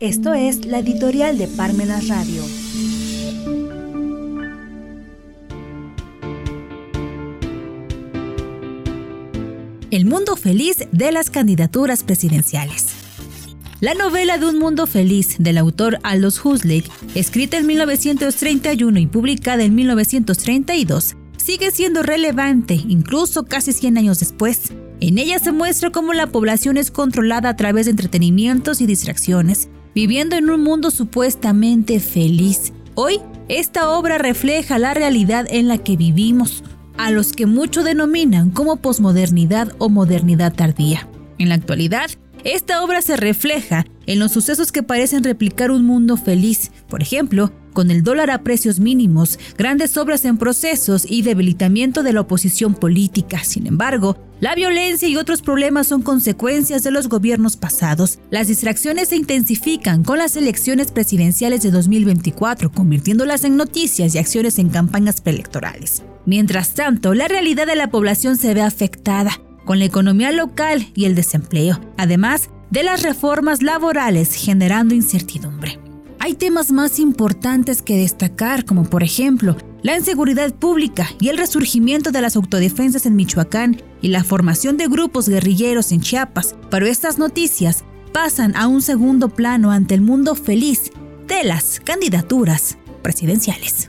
Esto es la editorial de Parmenas Radio. El mundo feliz de las candidaturas presidenciales. La novela de Un Mundo Feliz del autor Aldous Huxley, escrita en 1931 y publicada en 1932, sigue siendo relevante incluso casi 100 años después. En ella se muestra cómo la población es controlada a través de entretenimientos y distracciones, viviendo en un mundo supuestamente feliz. Hoy, esta obra refleja la realidad en la que vivimos, a los que muchos denominan como posmodernidad o modernidad tardía. En la actualidad, esta obra se refleja en los sucesos que parecen replicar un mundo feliz, por ejemplo, con el dólar a precios mínimos, grandes obras en procesos y debilitamiento de la oposición política. Sin embargo, la violencia y otros problemas son consecuencias de los gobiernos pasados. Las distracciones se intensifican con las elecciones presidenciales de 2024, convirtiéndolas en noticias y acciones en campañas preelectorales. Mientras tanto, la realidad de la población se ve afectada con la economía local y el desempleo, además de las reformas laborales generando incertidumbre. Hay temas más importantes que destacar, como por ejemplo la inseguridad pública y el resurgimiento de las autodefensas en Michoacán y la formación de grupos guerrilleros en Chiapas, pero estas noticias pasan a un segundo plano ante el mundo feliz de las candidaturas presidenciales.